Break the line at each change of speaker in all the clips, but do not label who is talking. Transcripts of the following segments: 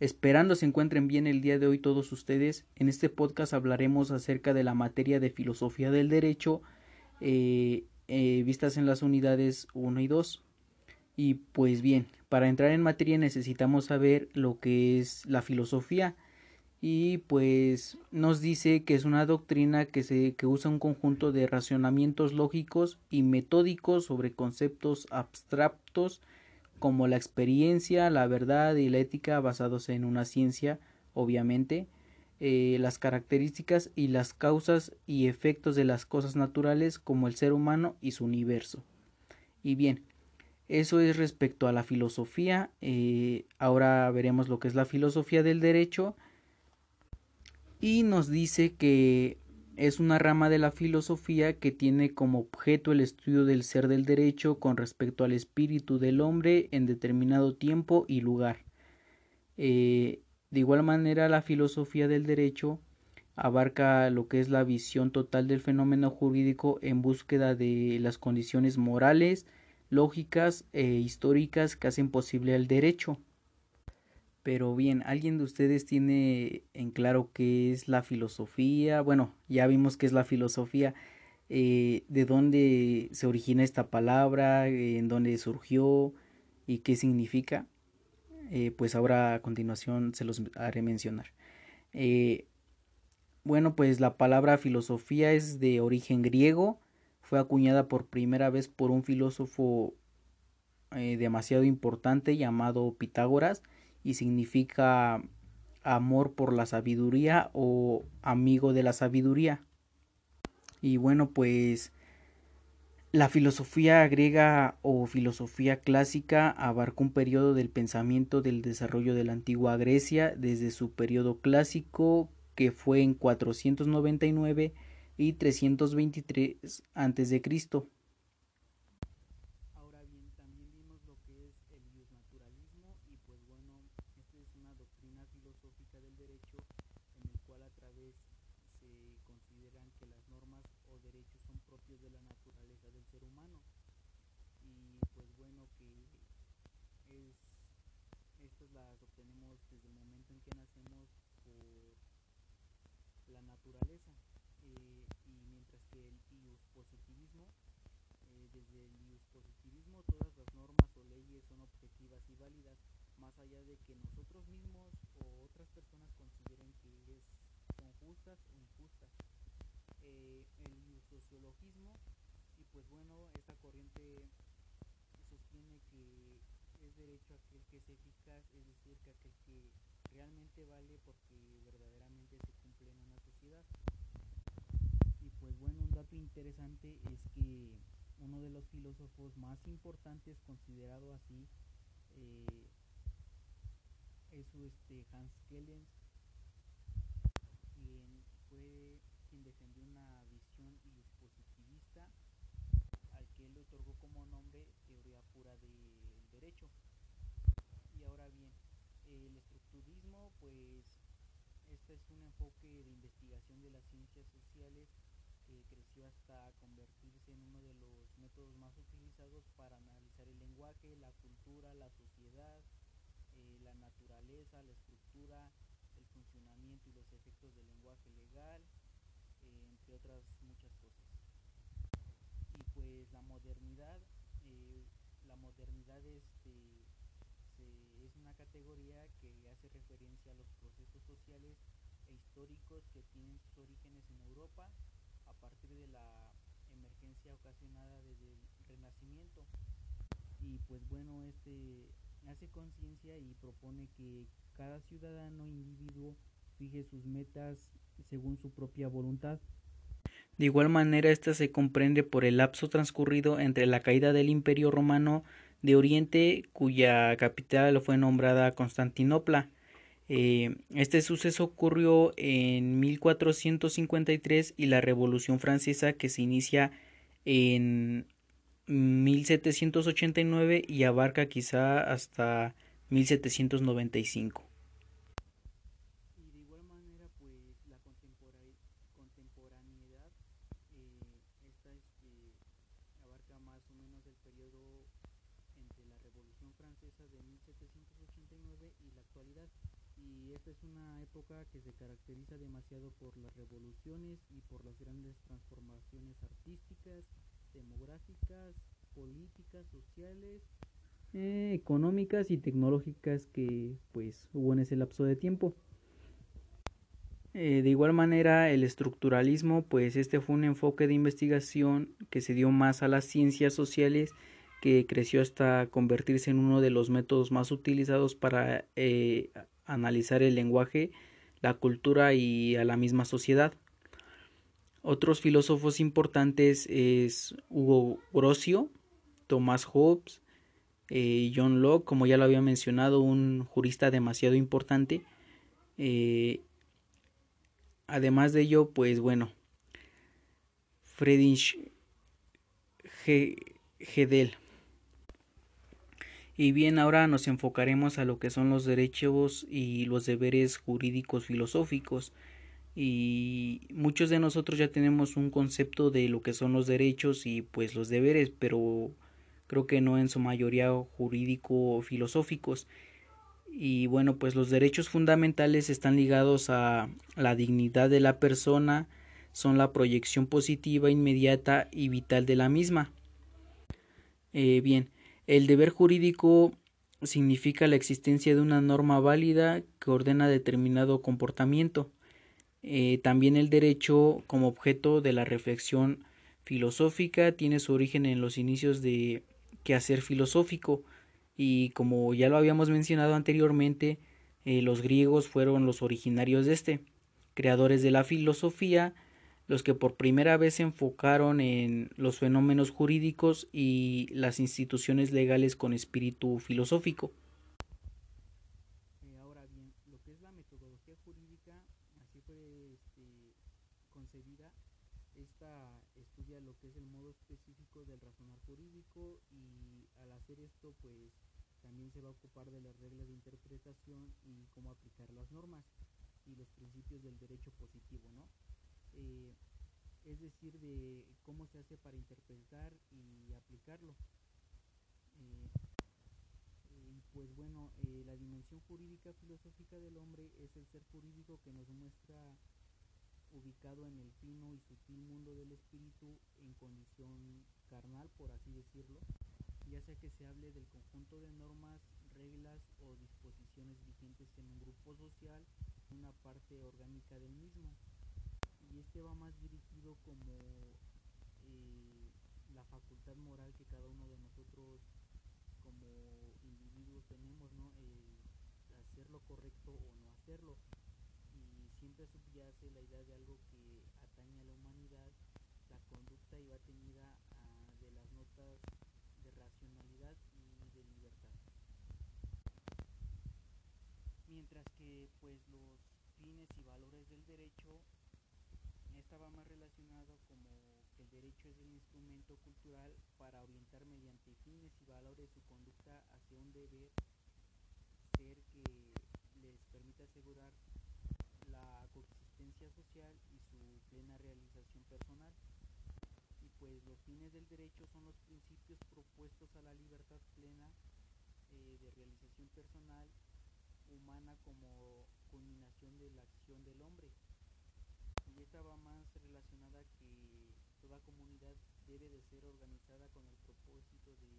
Esperando se encuentren bien el día de hoy todos ustedes. En este podcast hablaremos acerca de la materia de filosofía del derecho eh, eh, vistas en las unidades 1 y 2. Y pues bien, para entrar en materia necesitamos saber lo que es la filosofía y pues nos dice que es una doctrina que se que usa un conjunto de racionamientos lógicos y metódicos sobre conceptos abstractos como la experiencia, la verdad y la ética basados en una ciencia, obviamente, eh, las características y las causas y efectos de las cosas naturales como el ser humano y su universo. Y bien, eso es respecto a la filosofía. Eh, ahora veremos lo que es la filosofía del derecho. Y nos dice que es una rama de la filosofía que tiene como objeto el estudio del ser del derecho con respecto al espíritu del hombre en determinado tiempo y lugar. Eh, de igual manera, la filosofía del derecho abarca lo que es la visión total del fenómeno jurídico en búsqueda de las condiciones morales, lógicas e históricas que hacen posible el derecho. Pero bien, ¿alguien de ustedes tiene en claro qué es la filosofía? Bueno, ya vimos qué es la filosofía, eh, de dónde se origina esta palabra, en dónde surgió y qué significa. Eh, pues ahora a continuación se los haré mencionar. Eh, bueno, pues la palabra filosofía es de origen griego, fue acuñada por primera vez por un filósofo demasiado importante llamado Pitágoras, y significa amor por la sabiduría o amigo de la sabiduría. Y bueno, pues la filosofía griega o filosofía clásica abarca un periodo del pensamiento del desarrollo de la antigua Grecia desde su periodo clásico que fue en 499 y 323 a.C. las obtenemos desde el momento en que nacemos por la naturaleza. Eh, y mientras que el ius positivismo, eh, desde el ius positivismo todas las normas o leyes son objetivas y válidas, más allá de que nosotros mismos o otras personas consideren que es, son justas o injustas. Eh, el sociologismo, y pues bueno, esta corriente sostiene que es derecho aquel que es eficaz, es decir, que aquel que realmente vale porque verdaderamente se cumple en una sociedad. Y pues bueno, un dato interesante es que uno de los filósofos más importantes, considerado así, eh, es este Hans Kellens, quien fue quien defendió una visión positivista al que él le otorgó como nombre teoría pura de derecho. Y ahora bien, el estructurismo, pues este es un enfoque de investigación de las ciencias sociales que creció hasta convertirse en uno de los métodos más utilizados para analizar el lenguaje, la cultura, la sociedad, eh, la naturaleza, la estructura, los efectos del lenguaje legal, eh, entre otras muchas cosas. Y pues la modernidad eh, la modernidad este, es una categoría que hace referencia a los procesos sociales e históricos que tienen sus orígenes en Europa a partir de la emergencia ocasionada desde el Renacimiento. Y pues bueno, este hace conciencia y propone que cada ciudadano individuo fije sus metas según su propia voluntad. De igual manera, esta se comprende por el lapso transcurrido entre la caída del Imperio romano de Oriente, cuya capital fue nombrada Constantinopla. Eh, este suceso ocurrió en 1453 y la Revolución Francesa que se inicia en 1789 y abarca quizá hasta 1795. Entre la Revolución Francesa de 1789 y la actualidad. y esta es una época que se caracteriza demasiado por las revoluciones y por las grandes transformaciones artísticas, demográficas, políticas, sociales, eh, económicas y tecnológicas que pues hubo en ese lapso de tiempo. Eh, de igual manera, el estructuralismo, pues este fue un enfoque de investigación que se dio más a las ciencias sociales, que creció hasta convertirse en uno de los métodos más utilizados para eh, analizar el lenguaje, la cultura y a la misma sociedad. Otros filósofos importantes es Hugo Grocio, Thomas Hobbes, eh, John Locke, como ya lo había mencionado, un jurista demasiado importante. Eh, además de ello, pues bueno, Friedrich Gedel. Y bien, ahora nos enfocaremos a lo que son los derechos y los deberes jurídicos filosóficos. Y muchos de nosotros ya tenemos un concepto de lo que son los derechos y pues los deberes, pero creo que no en su mayoría jurídico o filosóficos. Y bueno, pues los derechos fundamentales están ligados a la dignidad de la persona, son la proyección positiva, inmediata y vital de la misma. Eh, bien, el deber jurídico significa la existencia de una norma válida que ordena determinado comportamiento. Eh, también el derecho como objeto de la reflexión filosófica tiene su origen en los inicios de quehacer filosófico y como ya lo habíamos mencionado anteriormente, eh, los griegos fueron los originarios de este, creadores de la filosofía los que por primera vez se enfocaron en los fenómenos jurídicos y las instituciones legales con espíritu filosófico. Eh, ahora bien, lo que es la metodología jurídica, así fue este, concebida, esta estudia lo que es el modo específico del razonar jurídico y hacer esto pues también se va a ocupar de las reglas de interpretación y cómo aplicar las normas y los principios del derecho positivo, ¿no? Eh, es decir, de cómo se hace para interpretar y aplicarlo. Eh, y pues bueno, eh, la dimensión jurídica filosófica del hombre es el ser jurídico que nos muestra ubicado en el fino y sutil mundo del espíritu en condición carnal, por así decirlo, ya sea que se hable del conjunto de normas, reglas o disposiciones vigentes en un grupo social, una parte orgánica del mismo y este va más dirigido como eh, la facultad moral que cada uno de nosotros como individuos tenemos, ¿no? hacer lo correcto o no hacerlo. Y siempre subyace la idea de algo que atañe a la humanidad, la conducta iba tenida a, de las notas de racionalidad y de libertad. Mientras que pues los fines y valores del derecho estaba más relacionado como que el derecho es el instrumento cultural para orientar mediante fines y valores su conducta hacia un deber ser que les permita asegurar la coexistencia social y su plena realización personal. Y pues los fines del derecho son los principios propuestos a la libertad plena eh, de realización personal humana como culminación de la acción del hombre y esta va más relacionada que toda comunidad debe de ser organizada con el propósito de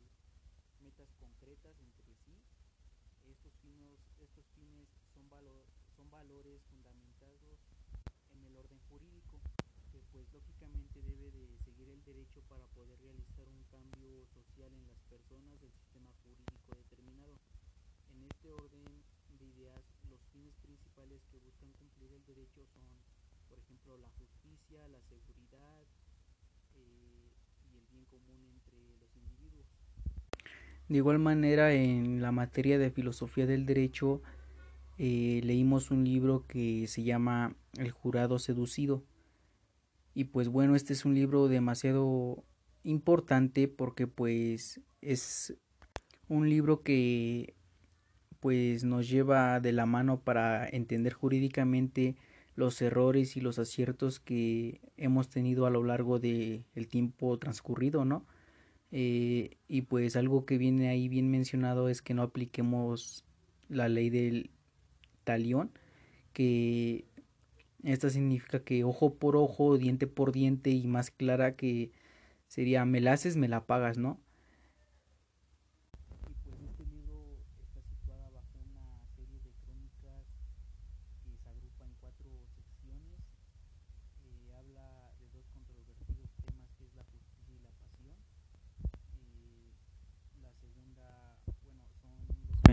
metas concretas entre sí. Estos fines, estos fines son, valor, son valores fundamentados en el orden jurídico, que pues lógicamente debe de seguir el derecho para poder realizar un cambio social en las personas del sistema jurídico determinado. En este orden de los fines principales que buscan cumplir el derecho son por ejemplo, la justicia, la seguridad eh, y el bien común entre los individuos. De igual manera, en la materia de filosofía del derecho, eh, leímos un libro que se llama El jurado seducido. Y pues bueno, este es un libro demasiado importante porque pues es un libro que pues nos lleva de la mano para entender jurídicamente los errores y los aciertos que hemos tenido a lo largo del tiempo transcurrido, ¿no? Eh, y pues algo que viene ahí bien mencionado es que no apliquemos la ley del talión, que esta significa que ojo por ojo, diente por diente y más clara que sería me la haces, me la pagas, ¿no?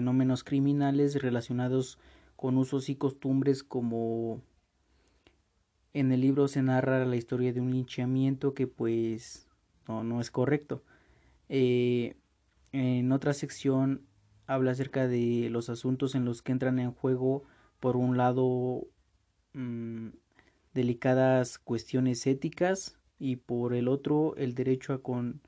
Fenómenos criminales relacionados con usos y costumbres como en el libro se narra la historia de un linchamiento que pues no, no es correcto. Eh, en otra sección habla acerca de los asuntos en los que entran en juego por un lado mm, delicadas cuestiones éticas y por el otro el derecho a, con,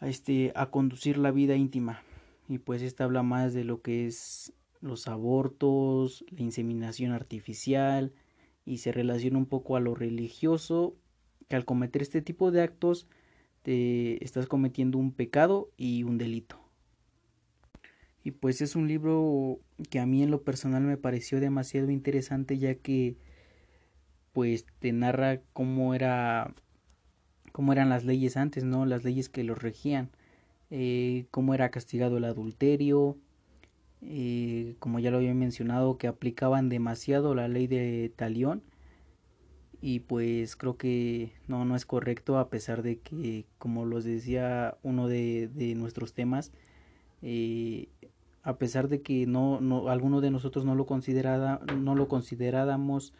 a, este, a conducir la vida íntima y pues esta habla más de lo que es los abortos, la inseminación artificial y se relaciona un poco a lo religioso que al cometer este tipo de actos te estás cometiendo un pecado y un delito. Y pues es un libro que a mí en lo personal me pareció demasiado interesante ya que pues te narra cómo era cómo eran las leyes antes, ¿no? Las leyes que los regían eh, cómo era castigado el adulterio, eh, como ya lo había mencionado, que aplicaban demasiado la ley de talión. Y pues creo que no, no es correcto a pesar de que, como los decía uno de, de nuestros temas, eh, a pesar de que no, no alguno de nosotros no lo considerara, no lo consideráramos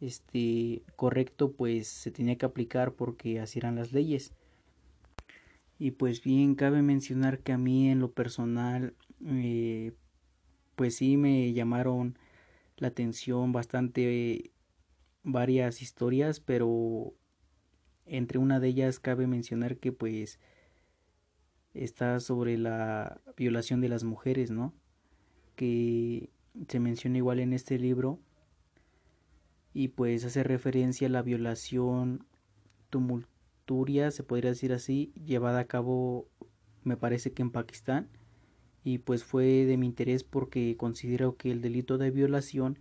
este correcto pues se tenía que aplicar porque así eran las leyes y pues bien, cabe mencionar que a mí en lo personal, eh, pues sí me llamaron la atención bastante varias historias, pero entre una de ellas cabe mencionar que pues está sobre la violación de las mujeres, ¿no? Que se menciona igual en este libro y pues hace referencia a la violación tumultuosa se podría decir así, llevada a cabo me parece que en Pakistán y pues fue de mi interés porque considero que el delito de violación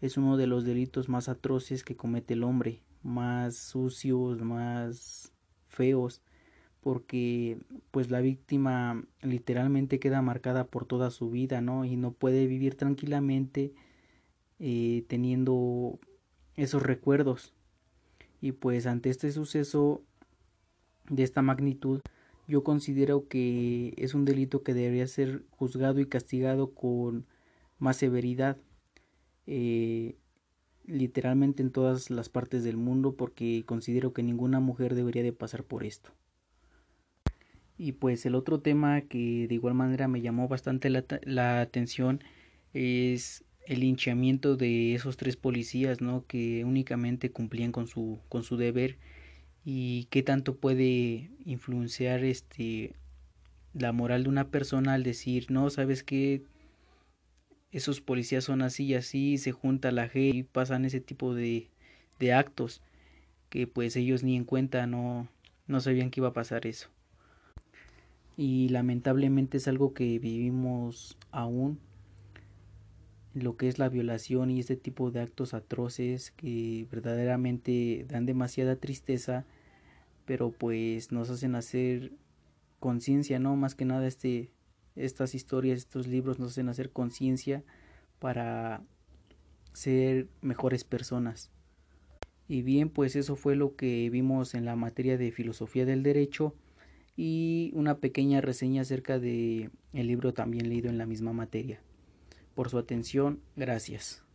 es uno de los delitos más atroces que comete el hombre, más sucios, más feos, porque pues la víctima literalmente queda marcada por toda su vida, ¿no? Y no puede vivir tranquilamente eh, teniendo esos recuerdos. Y pues ante este suceso de esta magnitud, yo considero que es un delito que debería ser juzgado y castigado con más severidad, eh, literalmente en todas las partes del mundo, porque considero que ninguna mujer debería de pasar por esto. Y pues el otro tema que de igual manera me llamó bastante la, la atención es el linchamiento de esos tres policías, ¿no? Que únicamente cumplían con su, con su deber y qué tanto puede influenciar este la moral de una persona al decir no sabes que esos policías son así y así se junta la gente y pasan ese tipo de, de actos que pues ellos ni en cuenta no no sabían que iba a pasar eso y lamentablemente es algo que vivimos aún lo que es la violación y este tipo de actos atroces que verdaderamente dan demasiada tristeza pero pues nos hacen hacer conciencia, ¿no? Más que nada este, estas historias, estos libros nos hacen hacer conciencia para ser mejores personas. Y bien, pues eso fue lo que vimos en la materia de filosofía del derecho y una pequeña reseña acerca de el libro también leído en la misma materia. Por su atención, gracias.